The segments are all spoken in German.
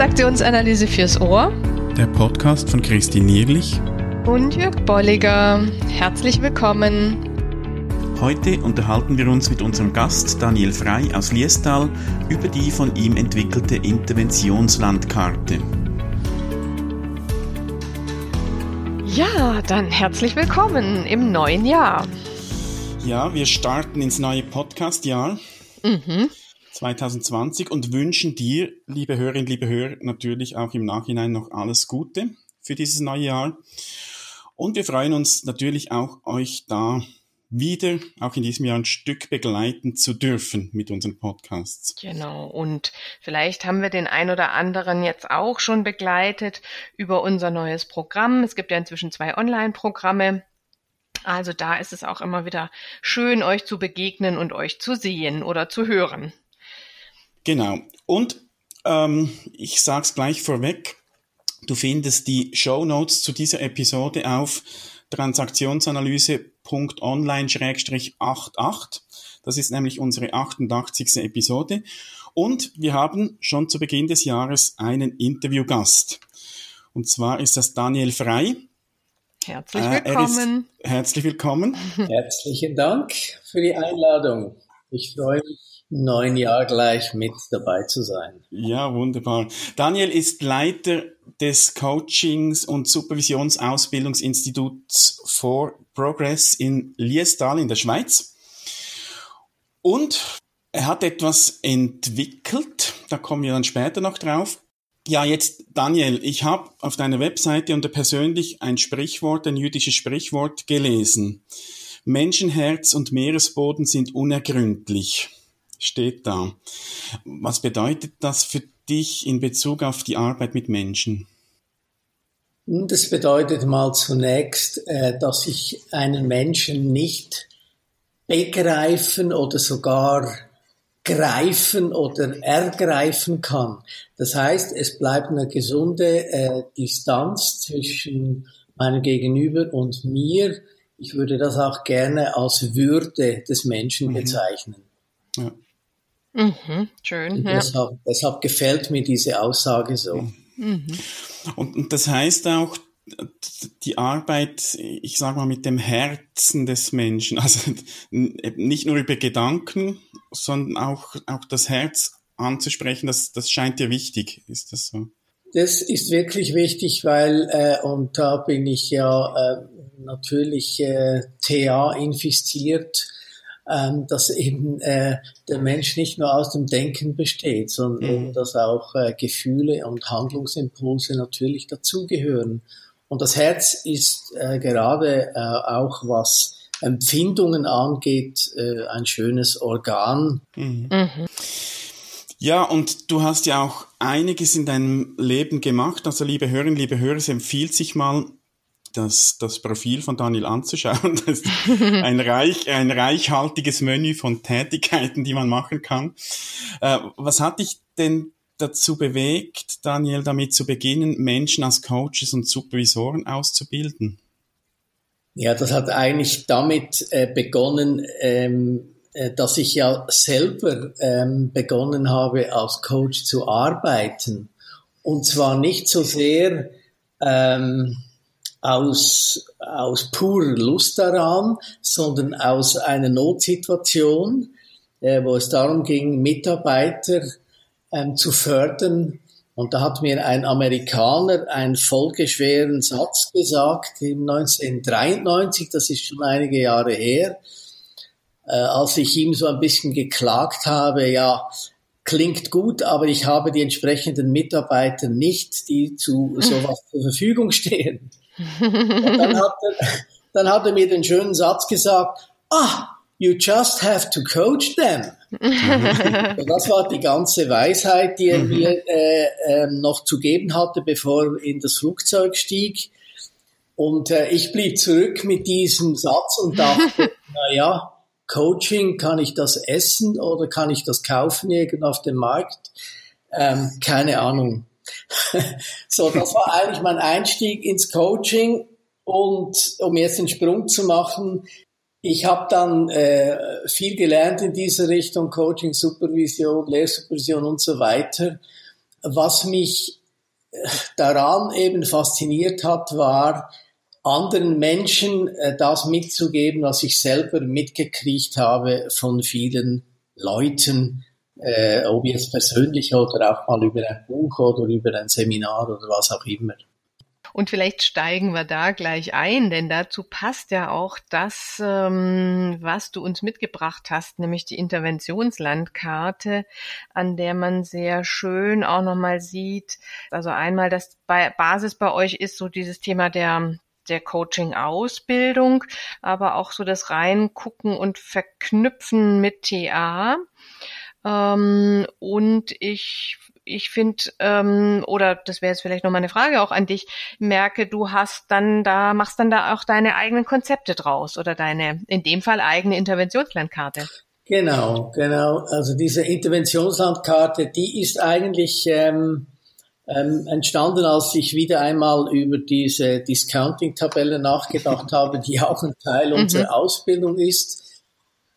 Transaktionsanalyse fürs Ohr. Der Podcast von Christine Nierlich und Jörg Bolliger. Herzlich willkommen. Heute unterhalten wir uns mit unserem Gast Daniel Frei aus Liestal über die von ihm entwickelte Interventionslandkarte. Ja, dann herzlich willkommen im neuen Jahr. Ja, wir starten ins neue Podcast-Jahr. Mhm. 2020 und wünschen dir, liebe Hörerinnen, liebe Hörer, natürlich auch im Nachhinein noch alles Gute für dieses neue Jahr. Und wir freuen uns natürlich auch, euch da wieder auch in diesem Jahr ein Stück begleiten zu dürfen mit unseren Podcasts. Genau. Und vielleicht haben wir den ein oder anderen jetzt auch schon begleitet über unser neues Programm. Es gibt ja inzwischen zwei Online-Programme. Also da ist es auch immer wieder schön, euch zu begegnen und euch zu sehen oder zu hören. Genau. Und ähm, ich sage es gleich vorweg, du findest die Show Notes zu dieser Episode auf transaktionsanalyse.online-88. Das ist nämlich unsere 88. Episode. Und wir haben schon zu Beginn des Jahres einen Interviewgast. Und zwar ist das Daniel Frei. Herzlich willkommen. Äh, herzlich willkommen. Herzlichen Dank für die Einladung. Ich freue mich neun Jahr gleich mit dabei zu sein. Ja, wunderbar. Daniel ist Leiter des Coachings- und Supervisionsausbildungsinstituts for Progress in Liestal in der Schweiz. Und er hat etwas entwickelt, da kommen wir dann später noch drauf. Ja, jetzt Daniel, ich habe auf deiner Webseite unter persönlich ein Sprichwort, ein jüdisches Sprichwort gelesen. Menschenherz und Meeresboden sind unergründlich steht da. Was bedeutet das für dich in Bezug auf die Arbeit mit Menschen? Das bedeutet mal zunächst, äh, dass ich einen Menschen nicht begreifen oder sogar greifen oder ergreifen kann. Das heißt, es bleibt eine gesunde äh, Distanz zwischen meinem Gegenüber und mir. Ich würde das auch gerne als Würde des Menschen mhm. bezeichnen. Ja. Mhm, schön. Ja. Deshalb, deshalb, gefällt mir diese Aussage so. Mhm. Und, und das heißt auch, die Arbeit, ich sage mal, mit dem Herzen des Menschen, also nicht nur über Gedanken, sondern auch, auch das Herz anzusprechen, das, das scheint dir wichtig, ist das so? Das ist wirklich wichtig, weil, äh, und da bin ich ja äh, natürlich äh, TA infiziert, ähm, dass eben äh, der Mensch nicht nur aus dem Denken besteht, sondern mhm. dass auch äh, Gefühle und Handlungsimpulse natürlich dazugehören. Und das Herz ist äh, gerade äh, auch was Empfindungen angeht, äh, ein schönes Organ. Mhm. Mhm. Ja, und du hast ja auch einiges in deinem Leben gemacht. Also liebe Hörerinnen, liebe Hörer, es empfiehlt sich mal, das, das Profil von Daniel anzuschauen. Das ist ein, reich, ein reichhaltiges Menü von Tätigkeiten, die man machen kann. Äh, was hat dich denn dazu bewegt, Daniel, damit zu beginnen, Menschen als Coaches und Supervisoren auszubilden? Ja, das hat eigentlich damit äh, begonnen, ähm, äh, dass ich ja selber ähm, begonnen habe, als Coach zu arbeiten. Und zwar nicht so sehr ähm, aus, aus purer Lust daran, sondern aus einer Notsituation, äh, wo es darum ging, Mitarbeiter ähm, zu fördern. Und da hat mir ein Amerikaner einen folgeschweren Satz gesagt im 1993, das ist schon einige Jahre her, äh, als ich ihm so ein bisschen geklagt habe, ja, klingt gut, aber ich habe die entsprechenden Mitarbeiter nicht, die zu sowas zur Verfügung stehen. Und dann hat, er, dann hat er mir den schönen Satz gesagt, ah, you just have to coach them. Und das war die ganze Weisheit, die er mhm. mir äh, äh, noch zu geben hatte, bevor er in das Flugzeug stieg. Und äh, ich blieb zurück mit diesem Satz und dachte, na ja, Coaching, kann ich das essen oder kann ich das kaufen irgendwo auf dem Markt? Ähm, keine Ahnung. So, das war eigentlich mein Einstieg ins Coaching. Und um jetzt den Sprung zu machen, ich habe dann äh, viel gelernt in dieser Richtung, Coaching, Supervision, Lehrsupervision und so weiter. was mich äh, daran eben fasziniert hat, war, anderen Menschen äh, das mitzugeben, was ich selber mitgekriegt habe von vielen Leuten, äh, ob jetzt persönlich oder auch mal über ein Buch oder über ein Seminar oder was auch immer. Und vielleicht steigen wir da gleich ein, denn dazu passt ja auch das, ähm, was du uns mitgebracht hast, nämlich die Interventionslandkarte, an der man sehr schön auch nochmal sieht. Also einmal das Basis bei euch ist so dieses Thema der der Coaching-Ausbildung, aber auch so das Reingucken und Verknüpfen mit TA. Ähm, und ich ich finde, ähm, oder das wäre jetzt vielleicht noch mal eine Frage auch an dich, merke, du hast dann da, machst dann da auch deine eigenen Konzepte draus oder deine, in dem Fall eigene Interventionslandkarte. Genau, genau. Also diese Interventionslandkarte, die ist eigentlich ähm, ähm, entstanden, als ich wieder einmal über diese Discounting-Tabelle nachgedacht habe, die auch ein Teil mhm. unserer Ausbildung ist.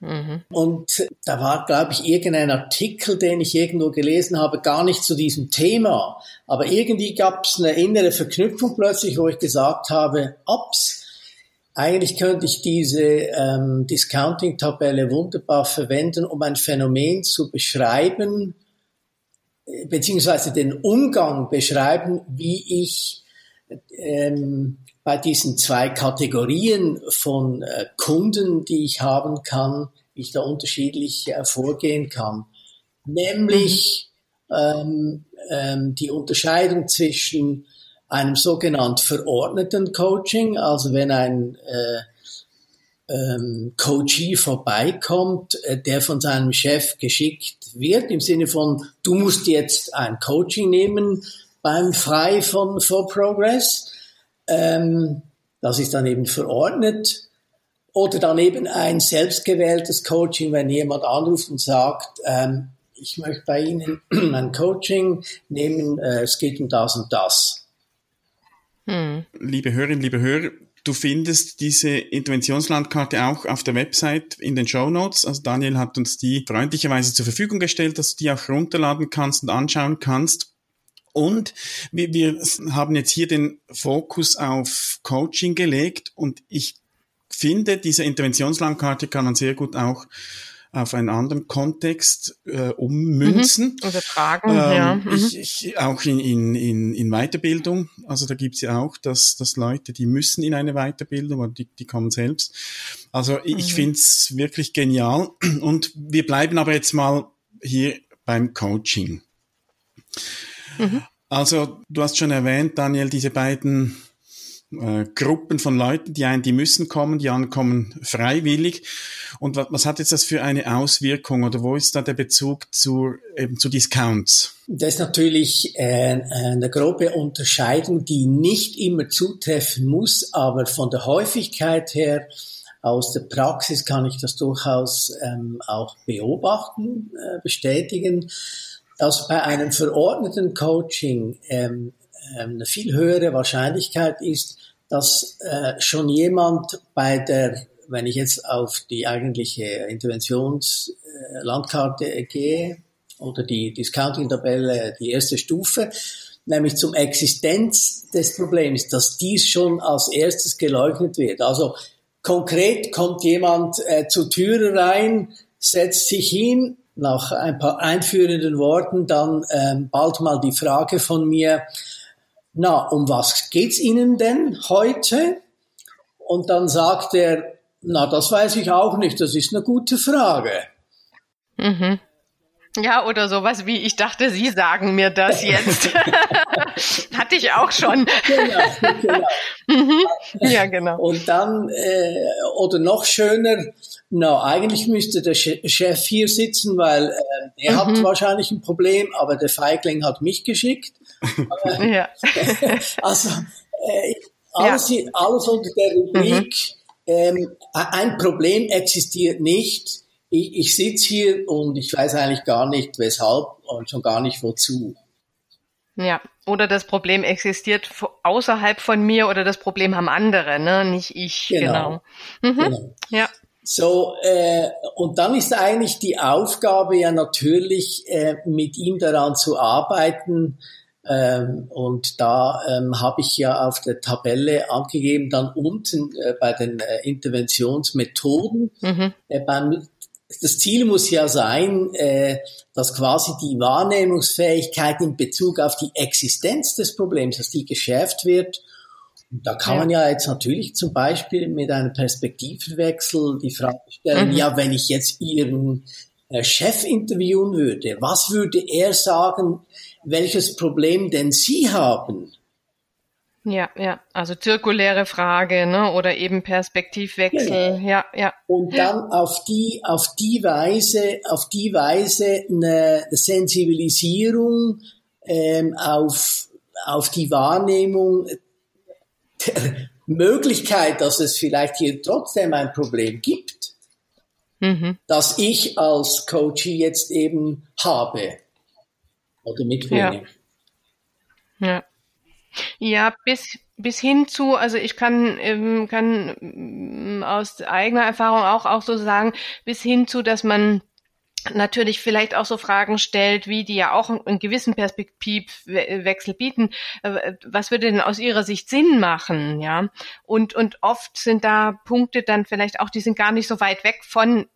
Mhm. Und da war, glaube ich, irgendein Artikel, den ich irgendwo gelesen habe, gar nicht zu diesem Thema. Aber irgendwie gab es eine innere Verknüpfung plötzlich, wo ich gesagt habe, ups, eigentlich könnte ich diese ähm, Discounting-Tabelle wunderbar verwenden, um ein Phänomen zu beschreiben, äh, beziehungsweise den Umgang beschreiben, wie ich ähm, bei diesen zwei Kategorien von äh, Kunden, die ich haben kann, wie ich da unterschiedlich äh, vorgehen kann. Nämlich ähm, ähm, die Unterscheidung zwischen einem sogenannten verordneten Coaching, also wenn ein äh, ähm, Coachee vorbeikommt, äh, der von seinem Chef geschickt wird, im Sinne von, du musst jetzt ein Coaching nehmen beim Frei von For Progress ähm, das ist dann eben verordnet. Oder dann eben ein selbstgewähltes Coaching, wenn jemand anruft und sagt, ähm, ich möchte bei Ihnen ein Coaching nehmen, äh, es geht um das und das. Hm. Liebe Hörerinnen, liebe Hörer, du findest diese Interventionslandkarte auch auf der Website in den Show Notes. Also Daniel hat uns die freundlicherweise zur Verfügung gestellt, dass du die auch runterladen kannst und anschauen kannst. Und wir, wir haben jetzt hier den Fokus auf Coaching gelegt und ich finde, diese Interventionslandkarte kann man sehr gut auch auf einen anderen Kontext äh, ummünzen. Mhm. Übertragen, ähm, ja. Mhm. Ich, ich, auch in, in, in, in Weiterbildung. Also da gibt's ja auch, dass, dass Leute, die müssen in eine Weiterbildung oder die, die kommen selbst. Also ich, mhm. ich finde es wirklich genial. Und wir bleiben aber jetzt mal hier beim Coaching. Mhm. Also, du hast schon erwähnt, Daniel, diese beiden äh, Gruppen von Leuten, die einen, die müssen kommen, die anderen kommen freiwillig. Und was, was hat jetzt das für eine Auswirkung oder wo ist da der Bezug zu, eben zu Discounts? Das ist natürlich äh, eine grobe Unterscheidung, die nicht immer zutreffen muss, aber von der Häufigkeit her aus der Praxis kann ich das durchaus ähm, auch beobachten, äh, bestätigen dass bei einem verordneten Coaching ähm, ähm, eine viel höhere Wahrscheinlichkeit ist, dass äh, schon jemand bei der, wenn ich jetzt auf die eigentliche Interventionslandkarte äh, gehe oder die Discounting-Tabelle, die erste Stufe, nämlich zum Existenz des Problems, dass dies schon als erstes geleugnet wird. Also konkret kommt jemand äh, zur Türe rein, setzt sich hin, nach ein paar einführenden Worten dann ähm, bald mal die Frage von mir, na, um was geht's Ihnen denn heute? Und dann sagt er, na, das weiß ich auch nicht, das ist eine gute Frage. Mhm. Ja, oder sowas wie, ich dachte, Sie sagen mir das jetzt. Hatte ich auch schon. genau, genau. Mhm. Ja, genau. Und dann, äh, oder noch schöner, na, eigentlich müsste der Chef hier sitzen, weil äh, er mhm. hat wahrscheinlich ein Problem, aber der Feigling hat mich geschickt. ja. also, äh, alles, ja. alles unter der Rubrik, mhm. ähm, ein Problem existiert nicht ich, ich sitze hier und ich weiß eigentlich gar nicht weshalb und schon gar nicht wozu. Ja, oder das Problem existiert außerhalb von mir oder das Problem haben andere, ne? nicht ich. Genau. genau. Mhm. genau. Ja. So, äh, und dann ist eigentlich die Aufgabe ja natürlich, äh, mit ihm daran zu arbeiten. Ähm, und da ähm, habe ich ja auf der Tabelle angegeben, dann unten äh, bei den äh, Interventionsmethoden. Mhm. Äh, beim, das Ziel muss ja sein, äh, dass quasi die Wahrnehmungsfähigkeit in Bezug auf die Existenz des Problems, dass die geschärft wird da kann ja. man ja jetzt natürlich zum Beispiel mit einem Perspektivwechsel die Frage stellen, mhm. ja, wenn ich jetzt Ihren äh, Chef interviewen würde, was würde er sagen, welches Problem denn Sie haben? Ja, ja, also zirkuläre Frage, ne, oder eben Perspektivwechsel, genau. ja, ja. Und dann auf die, auf die Weise, auf die Weise eine Sensibilisierung ähm, auf, auf die Wahrnehmung der Möglichkeit, dass es vielleicht hier trotzdem ein Problem gibt, mhm. das ich als Coach jetzt eben habe oder mitbringe. Ja. ja. Ja, bis, bis hin zu, also ich kann, ähm, kann ähm, aus eigener Erfahrung auch, auch so sagen, bis hin zu, dass man natürlich vielleicht auch so Fragen stellt, wie die ja auch einen gewissen Perspektivwechsel bieten. Äh, was würde denn aus Ihrer Sicht Sinn machen, ja? Und, und oft sind da Punkte dann vielleicht auch, die sind gar nicht so weit weg von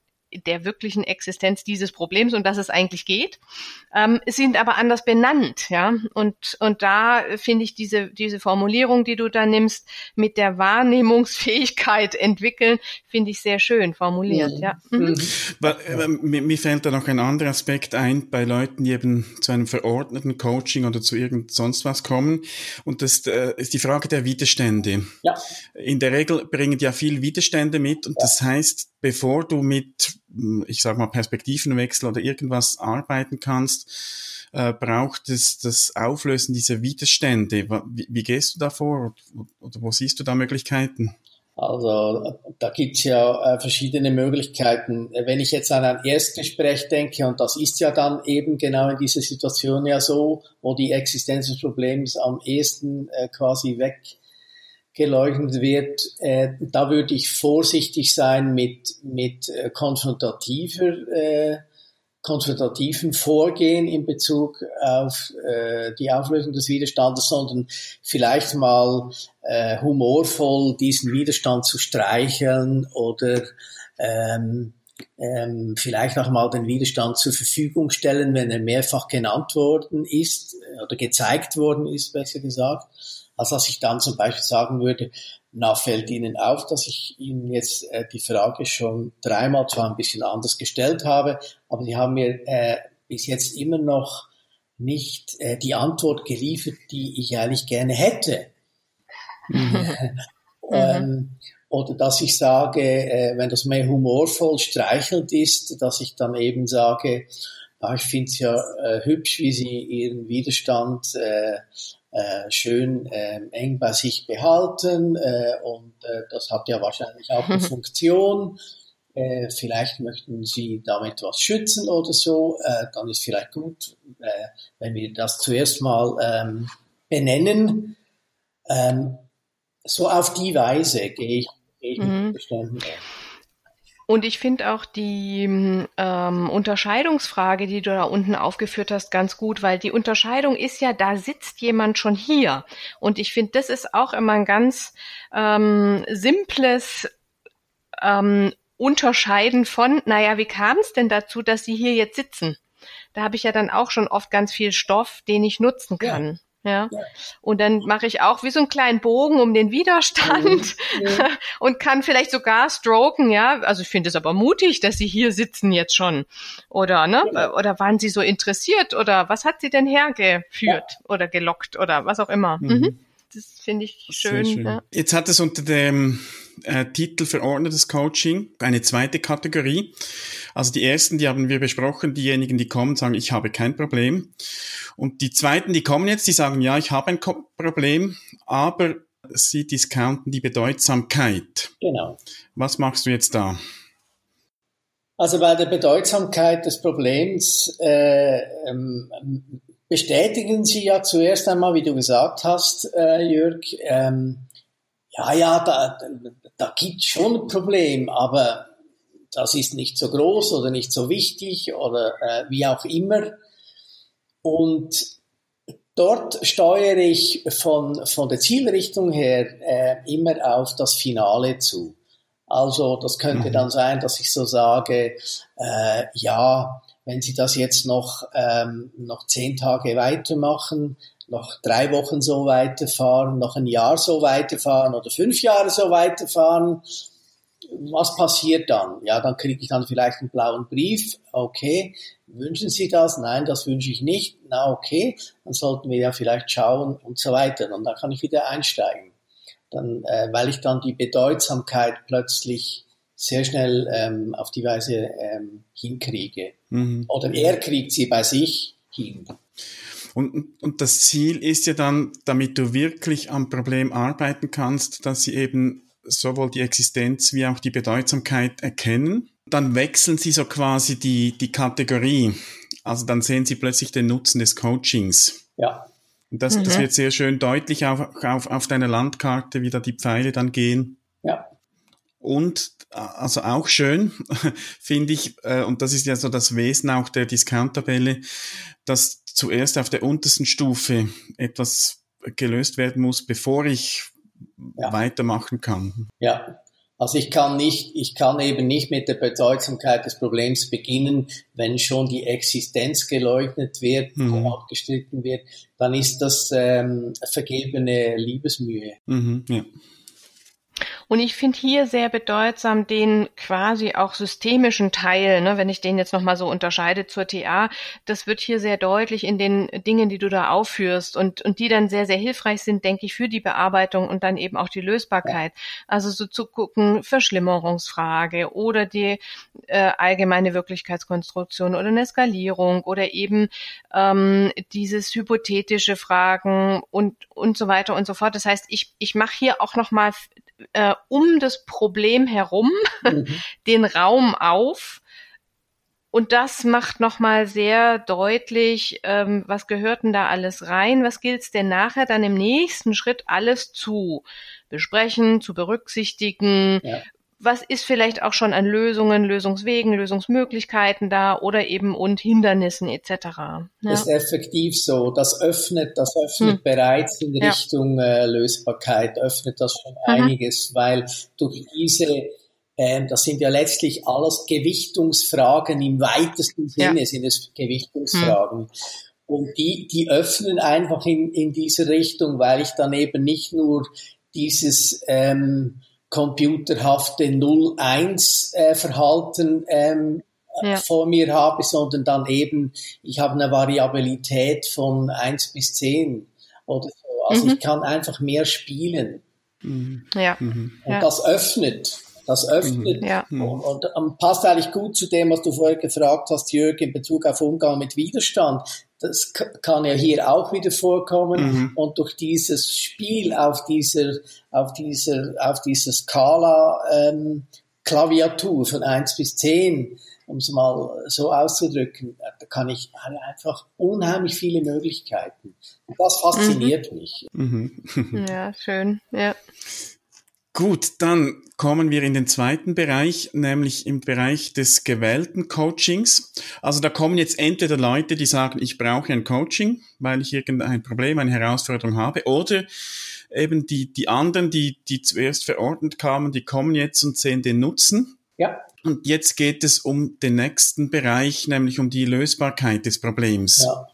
der wirklichen Existenz dieses Problems und dass es eigentlich geht, ähm, sind aber anders benannt, ja. Und, und da finde ich diese, diese Formulierung, die du da nimmst, mit der Wahrnehmungsfähigkeit entwickeln, finde ich sehr schön formuliert, mhm. ja. Mhm. mhm. Mir, mir fällt da noch ein anderer Aspekt ein bei Leuten, die eben zu einem verordneten Coaching oder zu irgend sonst was kommen. Und das äh, ist die Frage der Widerstände. Ja. In der Regel bringen die ja viel Widerstände mit und ja. das heißt, bevor du mit, ich sag mal, Perspektivenwechsel oder irgendwas arbeiten kannst, äh, braucht es das Auflösen dieser Widerstände. Wie, wie gehst du da vor oder wo siehst du da Möglichkeiten? Also da gibt's ja äh, verschiedene Möglichkeiten. Wenn ich jetzt an ein Erstgespräch denke, und das ist ja dann eben genau in dieser Situation ja so, wo die Existenz des Problems am ehesten äh, quasi weg geleugnet wird, äh, da würde ich vorsichtig sein mit, mit äh, konfrontativer, äh, konfrontativen Vorgehen in Bezug auf äh, die Auflösung des Widerstandes, sondern vielleicht mal äh, humorvoll diesen Widerstand zu streicheln oder ähm, ähm, vielleicht auch mal den Widerstand zur Verfügung stellen, wenn er mehrfach genannt worden ist äh, oder gezeigt worden ist, besser gesagt als dass ich dann zum Beispiel sagen würde, na, fällt Ihnen auf, dass ich Ihnen jetzt äh, die Frage schon dreimal zwar ein bisschen anders gestellt habe, aber Sie haben mir äh, bis jetzt immer noch nicht äh, die Antwort geliefert, die ich eigentlich gerne hätte. Mhm. ähm, oder dass ich sage, äh, wenn das mehr humorvoll streichelnd ist, dass ich dann eben sage, ah, ich finde es ja äh, hübsch, wie Sie Ihren Widerstand äh, äh, schön äh, eng bei sich behalten äh, und äh, das hat ja wahrscheinlich auch eine Funktion. Äh, vielleicht möchten Sie damit was schützen oder so, äh, dann ist vielleicht gut, äh, wenn wir das zuerst mal ähm, benennen. Ähm, so auf die Weise gehe ich, gehe ich mhm. mit Beständen und ich finde auch die ähm, Unterscheidungsfrage, die du da unten aufgeführt hast, ganz gut, weil die Unterscheidung ist ja, da sitzt jemand schon hier. Und ich finde, das ist auch immer ein ganz ähm, simples ähm, Unterscheiden von, naja, wie kam es denn dazu, dass sie hier jetzt sitzen? Da habe ich ja dann auch schon oft ganz viel Stoff, den ich nutzen kann. Ja. Ja. Und dann mache ich auch wie so einen kleinen Bogen um den Widerstand mhm. und kann vielleicht sogar stroken, ja. Also ich finde es aber mutig, dass Sie hier sitzen jetzt schon. Oder, ne? Ja. Oder waren Sie so interessiert? Oder was hat Sie denn hergeführt ja. oder gelockt oder was auch immer? Mhm. Mhm. Das finde ich schön. schön. Ja. Jetzt hat es unter dem äh, Titel verordnetes Coaching eine zweite Kategorie. Also die ersten, die haben wir besprochen, diejenigen, die kommen, sagen, ich habe kein Problem. Und die zweiten, die kommen jetzt, die sagen, ja, ich habe ein Problem, aber sie discounten die Bedeutsamkeit. Genau. Was machst du jetzt da? Also bei der Bedeutsamkeit des Problems äh, ähm, bestätigen Sie ja zuerst einmal, wie du gesagt hast, äh, Jörg, ähm, ja, ja, da, da gibt schon ein Problem, aber das ist nicht so groß oder nicht so wichtig oder äh, wie auch immer. Und dort steuere ich von, von der Zielrichtung her äh, immer auf das Finale zu. Also das könnte mhm. dann sein, dass ich so sage, äh, ja, wenn Sie das jetzt noch, ähm, noch zehn Tage weitermachen, noch drei Wochen so weiterfahren, noch ein Jahr so weiterfahren oder fünf Jahre so weiterfahren, was passiert dann? Ja, dann kriege ich dann vielleicht einen blauen Brief. Okay, wünschen Sie das? Nein, das wünsche ich nicht. Na okay, dann sollten wir ja vielleicht schauen und so weiter. Und dann kann ich wieder einsteigen. Dann, äh, weil ich dann die Bedeutsamkeit plötzlich sehr schnell ähm, auf die Weise ähm, hinkriege. Mhm. Oder er kriegt sie bei sich hin. Und, und das Ziel ist ja dann, damit du wirklich am Problem arbeiten kannst, dass sie eben sowohl die Existenz wie auch die Bedeutsamkeit erkennen. Dann wechseln sie so quasi die, die Kategorie. Also dann sehen sie plötzlich den Nutzen des Coachings. Ja. Und das, mhm. das wird sehr schön deutlich auf, auf, auf deiner Landkarte, wie da die Pfeile dann gehen. Ja. Und also auch schön, finde ich, äh, und das ist ja so das Wesen auch der Discount-Tabelle, dass zuerst auf der untersten Stufe etwas gelöst werden muss, bevor ich ja. weitermachen kann. Ja, also ich kann nicht, ich kann eben nicht mit der Bedeutsamkeit des Problems beginnen, wenn schon die Existenz geleugnet wird, mhm. abgestritten wird, dann ist das ähm, vergebene Liebesmühe. Mhm, ja. Und ich finde hier sehr bedeutsam den quasi auch systemischen Teil, ne, wenn ich den jetzt nochmal so unterscheide zur TA, das wird hier sehr deutlich in den Dingen, die du da aufführst und, und die dann sehr, sehr hilfreich sind, denke ich, für die Bearbeitung und dann eben auch die Lösbarkeit. Also so zu gucken, Verschlimmerungsfrage oder die äh, allgemeine Wirklichkeitskonstruktion oder eine Skalierung oder eben ähm, dieses hypothetische Fragen und, und so weiter und so fort. Das heißt, ich, ich mache hier auch nochmal äh, um das Problem herum mhm. den Raum auf. Und das macht nochmal sehr deutlich, ähm, was gehört denn da alles rein? Was gilt denn nachher dann im nächsten Schritt alles zu besprechen, zu berücksichtigen? Ja was ist vielleicht auch schon an Lösungen, Lösungswegen, Lösungsmöglichkeiten da oder eben und Hindernissen etc. Ja. Ist effektiv so. Das öffnet, das öffnet hm. bereits in ja. Richtung äh, Lösbarkeit, öffnet das schon mhm. einiges, weil durch diese ähm, das sind ja letztlich alles Gewichtungsfragen im weitesten Sinne ja. sind es Gewichtungsfragen. Hm. Und die, die öffnen einfach in, in diese Richtung, weil ich dann eben nicht nur dieses ähm, computerhafte 0-1-Verhalten äh, ähm, ja. vor mir habe, sondern dann eben, ich habe eine Variabilität von 1 bis 10 oder so. Also mhm. ich kann einfach mehr spielen. Mhm. Ja. Mhm. Und das öffnet. Das öffnet mhm. ja. und, und, und, passt eigentlich gut zu dem, was du vorher gefragt hast, Jörg, in Bezug auf Umgang mit Widerstand. Das kann ja hier auch wieder vorkommen mhm. und durch dieses Spiel auf dieser, auf dieser, auf dieser Skala ähm, Klaviatur von eins bis zehn, um es mal so auszudrücken, da kann ich einfach unheimlich viele Möglichkeiten. Und das fasziniert mhm. mich. Mhm. ja, schön, ja. Gut, dann kommen wir in den zweiten Bereich, nämlich im Bereich des gewählten Coachings. Also da kommen jetzt entweder Leute, die sagen, ich brauche ein Coaching, weil ich irgendein Problem, eine Herausforderung habe, oder eben die, die anderen, die, die zuerst verordnet kamen, die kommen jetzt und sehen den Nutzen. Ja. Und jetzt geht es um den nächsten Bereich, nämlich um die Lösbarkeit des Problems. Ja.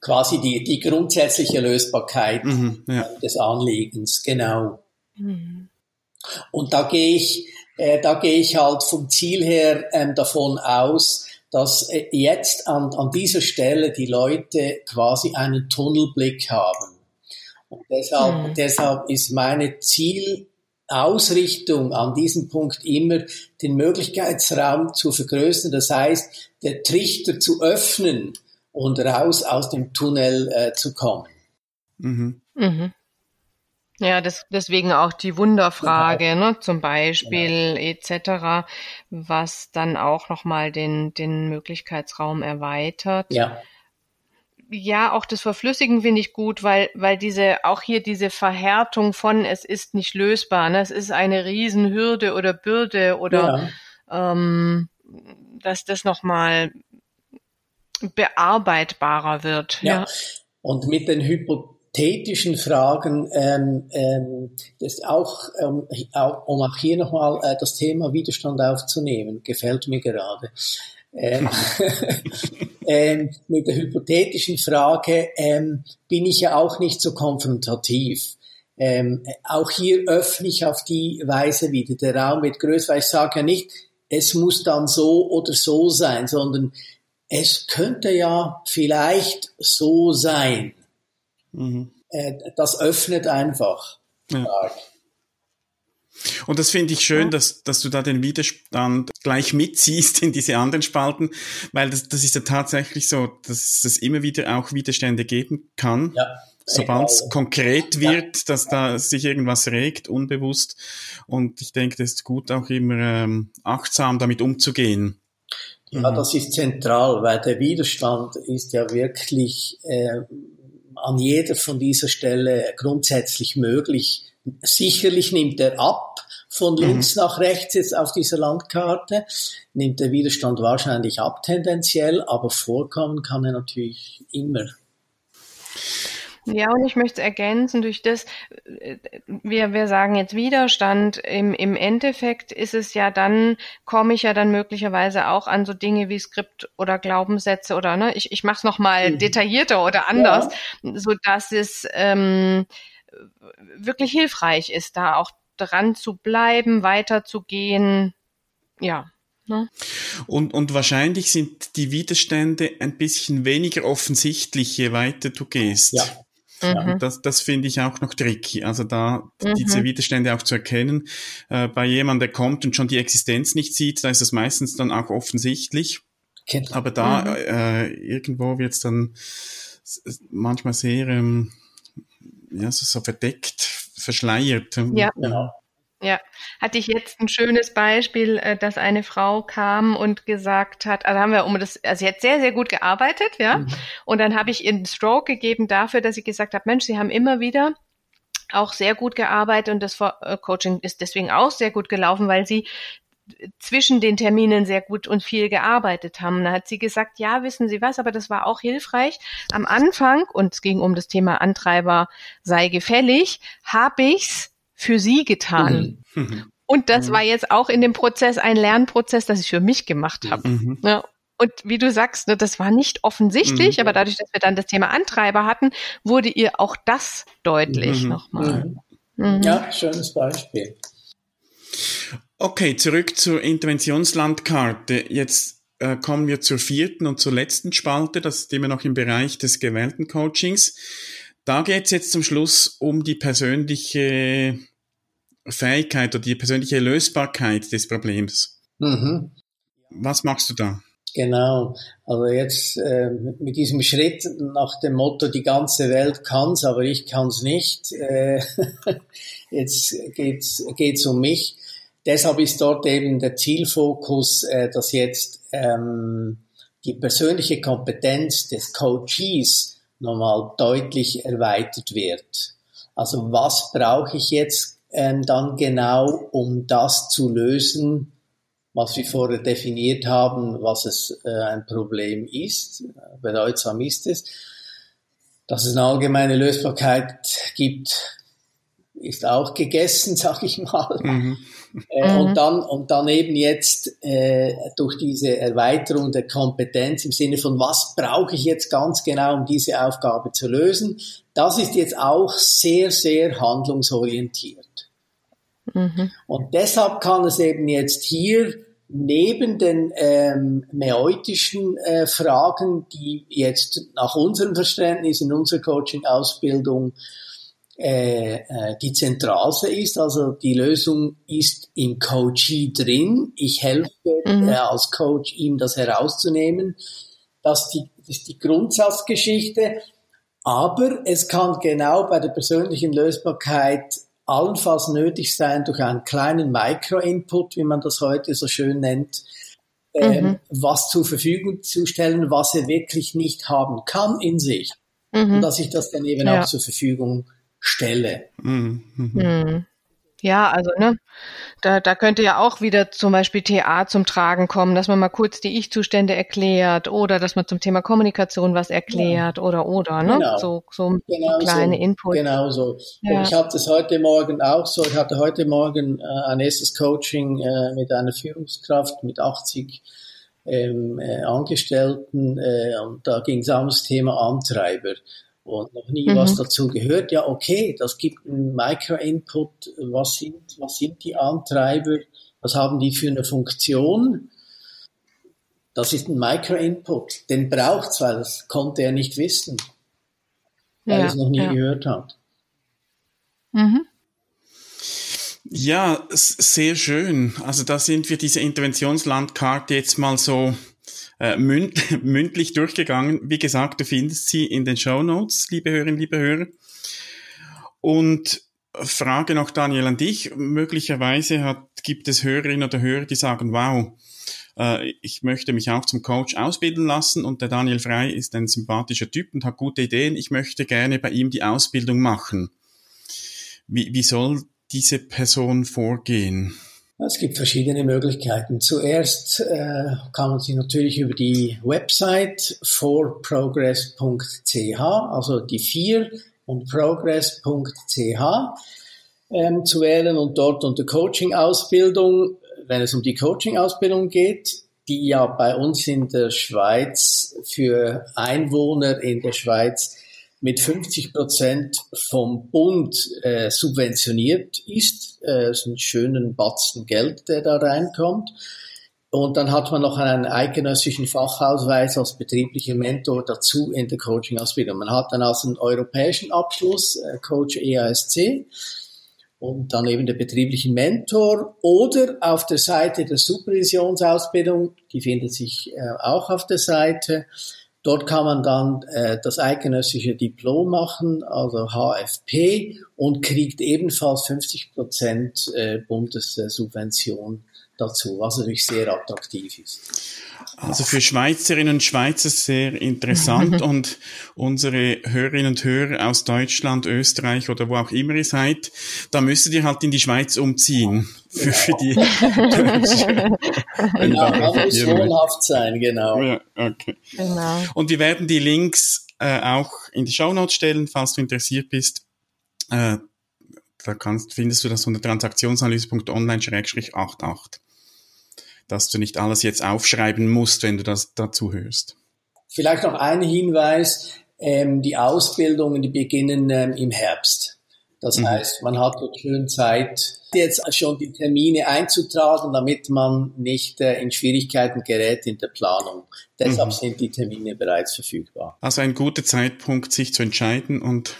Quasi die, die grundsätzliche Lösbarkeit mhm, ja. des Anliegens, genau. Mhm. Und da gehe ich, äh, da gehe ich halt vom Ziel her ähm, davon aus, dass äh, jetzt an, an dieser Stelle die Leute quasi einen Tunnelblick haben. Und deshalb, mhm. deshalb ist meine Zielausrichtung an diesem Punkt immer, den Möglichkeitsraum zu vergrößern. Das heißt, der Trichter zu öffnen und raus aus dem Tunnel äh, zu kommen. Mhm. Mhm. Ja, das, deswegen auch die Wunderfrage, genau. ne, zum Beispiel genau. etc., was dann auch nochmal den, den Möglichkeitsraum erweitert. Ja. Ja, auch das Verflüssigen finde ich gut, weil, weil diese, auch hier diese Verhärtung von, es ist nicht lösbar, ne, es ist eine Riesenhürde oder Bürde oder ähm, dass das nochmal bearbeitbarer wird. Ja. ja. Und mit den hypothetischen Fragen, ähm, ähm, das auch, ähm, auch, um auch hier nochmal äh, das Thema Widerstand aufzunehmen, gefällt mir gerade. Ähm, ähm, mit der hypothetischen Frage ähm, bin ich ja auch nicht so konfrontativ. Ähm, auch hier öffne ich auf die Weise wieder. Der Raum wird größer, weil ich sage ja nicht, es muss dann so oder so sein, sondern es könnte ja vielleicht so sein. Mhm. Das öffnet einfach. Ja. Und das finde ich schön, ja. dass, dass du da den Widerstand gleich mitziehst in diese anderen Spalten, weil das, das ist ja tatsächlich so, dass es immer wieder auch Widerstände geben kann. Ja. Sobald es konkret wird, dass da sich irgendwas regt, unbewusst. Und ich denke, das ist gut, auch immer ähm, achtsam damit umzugehen. Ja, das ist zentral, weil der Widerstand ist ja wirklich äh, an jeder von dieser Stelle grundsätzlich möglich. Sicherlich nimmt er ab von mhm. links mhm. nach rechts jetzt auf dieser Landkarte, nimmt der Widerstand wahrscheinlich ab tendenziell, aber vorkommen kann er natürlich immer. Ja, und ich möchte ergänzen durch das, äh, wir, wir sagen jetzt Widerstand, im, im Endeffekt ist es ja dann, komme ich ja dann möglicherweise auch an so Dinge wie Skript oder Glaubenssätze oder ne, ich, ich mache es nochmal mhm. detaillierter oder anders, ja. so dass es ähm, wirklich hilfreich ist, da auch dran zu bleiben, weiterzugehen, ja. Ne? Und, und wahrscheinlich sind die Widerstände ein bisschen weniger offensichtlich, je weiter du gehst. Ja. Mhm. Das, das finde ich auch noch tricky. Also da mhm. diese Widerstände auch zu erkennen. Äh, bei jemandem, der kommt und schon die Existenz nicht sieht, da ist es meistens dann auch offensichtlich. Genau. Aber da mhm. äh, irgendwo wird es dann manchmal sehr ähm, ja, so, so verdeckt, verschleiert. Ja, genau. Ja, hatte ich jetzt ein schönes Beispiel, äh, dass eine Frau kam und gesagt hat, also haben wir um das, also sie hat sehr, sehr gut gearbeitet, ja. Mhm. Und dann habe ich ihr einen Stroke gegeben dafür, dass sie gesagt hat, Mensch, sie haben immer wieder auch sehr gut gearbeitet und das äh, Coaching ist deswegen auch sehr gut gelaufen, weil sie zwischen den Terminen sehr gut und viel gearbeitet haben. Da hat sie gesagt, ja, wissen Sie was, aber das war auch hilfreich. Am Anfang, und es ging um das Thema Antreiber sei gefällig, habe ich's für sie getan. Mhm. Und das mhm. war jetzt auch in dem Prozess ein Lernprozess, das ich für mich gemacht habe. Mhm. Ja. Und wie du sagst, ne, das war nicht offensichtlich, mhm. aber dadurch, dass wir dann das Thema Antreiber hatten, wurde ihr auch das deutlich mhm. nochmal. Mhm. Ja, schönes Beispiel. Okay, zurück zur Interventionslandkarte. Jetzt äh, kommen wir zur vierten und zur letzten Spalte. Das ist immer noch im Bereich des gewählten Coachings. Da geht es jetzt zum Schluss um die persönliche Fähigkeit oder die persönliche Lösbarkeit des Problems. Mhm. Was machst du da? Genau, also jetzt äh, mit diesem Schritt nach dem Motto, die ganze Welt kann's, aber ich kann's nicht. Äh, jetzt geht's geht's um mich. Deshalb ist dort eben der Zielfokus, äh, dass jetzt ähm, die persönliche Kompetenz des Coaches nochmal deutlich erweitert wird. Also was brauche ich jetzt ähm, dann genau, um das zu lösen, was wir vorher definiert haben, was es äh, ein Problem ist, bedeutsam ist es. Dass es eine allgemeine Lösbarkeit gibt, ist auch gegessen, sag ich mal. Mhm. Äh, mhm. Und dann und dann eben jetzt äh, durch diese Erweiterung der Kompetenz im Sinne von was brauche ich jetzt ganz genau, um diese Aufgabe zu lösen, das ist jetzt auch sehr sehr handlungsorientiert. Mhm. Und deshalb kann es eben jetzt hier neben den ähm, mäeutischen äh, Fragen, die jetzt nach unserem Verständnis in unserer Coaching-Ausbildung äh, äh, die zentralste ist. Also die Lösung ist im Coachee drin. Ich helfe mhm. äh, als Coach ihm das herauszunehmen. Das, die, das ist die Grundsatzgeschichte. Aber es kann genau bei der persönlichen Lösbarkeit allenfalls nötig sein, durch einen kleinen Micro-Input, wie man das heute so schön nennt, ähm, mhm. was zur Verfügung zu stellen, was er wirklich nicht haben kann in sich. Mhm. Und dass ich das dann eben ja. auch zur Verfügung stelle. Mhm. Mhm. Ja, also ne, da, da könnte ja auch wieder zum Beispiel TA zum Tragen kommen, dass man mal kurz die Ich-Zustände erklärt oder dass man zum Thema Kommunikation was erklärt ja. oder oder ne, genau. so so genau kleine so. Input. Genau so. Ja. Und ich hatte das heute Morgen auch so. Ich hatte heute Morgen äh, ein erstes Coaching äh, mit einer Führungskraft mit 80 ähm, äh, Angestellten äh, und da ging es auch ums Thema Antreiber und noch nie mhm. was dazu gehört. Ja, okay, das gibt einen Micro-Input. Was sind, was sind die Antreiber? Was haben die für eine Funktion? Das ist ein Micro-Input. Den braucht's, weil das konnte er nicht wissen, weil ja, er es noch nie ja. gehört hat. Mhm. Ja, sehr schön. Also da sind wir diese Interventionslandkarte jetzt mal so äh, münd, mündlich durchgegangen. Wie gesagt, du findest sie in den Show Notes, liebe Hörerinnen, liebe Hörer. Und Frage noch, Daniel, an dich. Möglicherweise hat, gibt es Hörerinnen oder Hörer, die sagen, wow, äh, ich möchte mich auch zum Coach ausbilden lassen und der Daniel Frei ist ein sympathischer Typ und hat gute Ideen. Ich möchte gerne bei ihm die Ausbildung machen. Wie, wie soll diese Person vorgehen? Es gibt verschiedene Möglichkeiten. Zuerst äh, kann man sich natürlich über die Website forprogress.ch, also die 4 und progress.ch ähm, zu wählen und dort unter Coaching-Ausbildung, wenn es um die Coaching-Ausbildung geht, die ja bei uns in der Schweiz für Einwohner in der Schweiz mit 50 Prozent vom Bund äh, subventioniert ist. Äh, ist ein schönen Batzen Geld, der da reinkommt. Und dann hat man noch einen eidgenössischen Fachausweis als betrieblicher Mentor dazu in der Coaching-Ausbildung. Man hat dann also einen europäischen Abschluss, äh, Coach EASC, und dann eben der betrieblichen Mentor oder auf der Seite der Supervisionsausbildung, die findet sich äh, auch auf der Seite, Dort kann man dann äh, das eidgenössische Diplom machen, also HFP, und kriegt ebenfalls 50 Prozent äh, Bundessubvention dazu, was natürlich sehr attraktiv ist. Also für Schweizerinnen und Schweizer sehr interessant und unsere Hörerinnen und Hörer aus Deutschland, Österreich oder wo auch immer ihr seid, da müsstet ihr halt in die Schweiz umziehen. Für, für die genau, man muss wohnhaft sein, genau. Ja, okay. genau. Und wir werden die Links äh, auch in die Show Notes stellen, falls du interessiert bist. Äh, da kannst, findest du das unter transaktionsanalyse.online-88 dass du nicht alles jetzt aufschreiben musst, wenn du das dazu hörst. Vielleicht noch ein Hinweis, ähm, die Ausbildungen, die beginnen ähm, im Herbst. Das mhm. heißt, man hat dort schön Zeit, jetzt schon die Termine einzutragen, damit man nicht äh, in Schwierigkeiten gerät in der Planung. Deshalb mhm. sind die Termine bereits verfügbar. Also ein guter Zeitpunkt, sich zu entscheiden und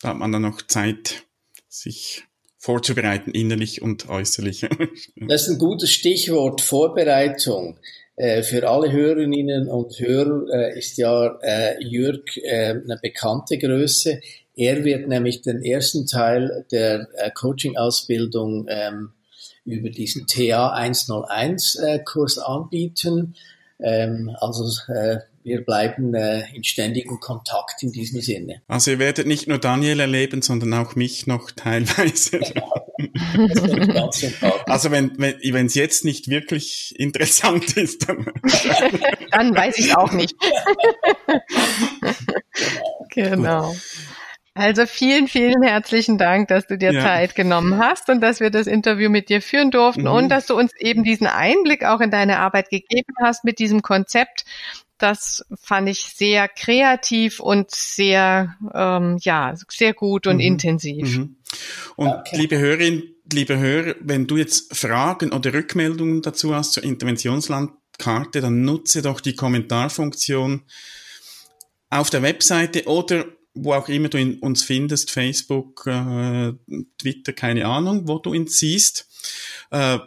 da hat man dann noch Zeit, sich vorzubereiten, innerlich und äußerlich. das ist ein gutes Stichwort, Vorbereitung. Äh, für alle Hörerinnen und Hörer äh, ist ja äh, Jürg eine bekannte Größe. Er wird nämlich den ersten Teil der Coaching-Ausbildung ähm, über diesen TA 101-Kurs anbieten. Ähm, also wir bleiben äh, in ständigem Kontakt in diesem Sinne. Also ihr werdet nicht nur Daniel erleben, sondern auch mich noch teilweise. Genau. also wenn wenn wenn es jetzt nicht wirklich interessant ist, dann, dann weiß ich auch nicht. genau. genau. Also vielen, vielen herzlichen Dank, dass du dir ja. Zeit genommen hast und dass wir das Interview mit dir führen durften mhm. und dass du uns eben diesen Einblick auch in deine Arbeit gegeben hast mit diesem Konzept, das fand ich sehr kreativ und sehr, ähm, ja, sehr gut und mhm. intensiv. Mhm. Und okay. liebe Hörerin, liebe Hörer, wenn du jetzt Fragen oder Rückmeldungen dazu hast zur Interventionslandkarte, dann nutze doch die Kommentarfunktion auf der Webseite oder wo auch immer du uns findest, Facebook, äh, Twitter, keine Ahnung, wo du ihn siehst. Äh,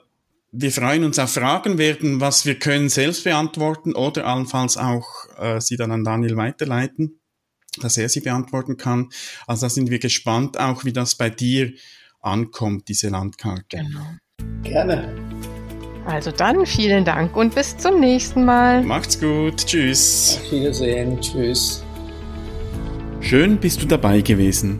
wir freuen uns auf Fragen, werden, was wir können, selbst beantworten oder allenfalls auch äh, sie dann an Daniel weiterleiten, dass er sie beantworten kann. Also da sind wir gespannt auch, wie das bei dir ankommt, diese Landkarte. Genau. Gerne. Also dann vielen Dank und bis zum nächsten Mal. Macht's gut. Tschüss. Auf Wiedersehen. Tschüss. Schön bist du dabei gewesen.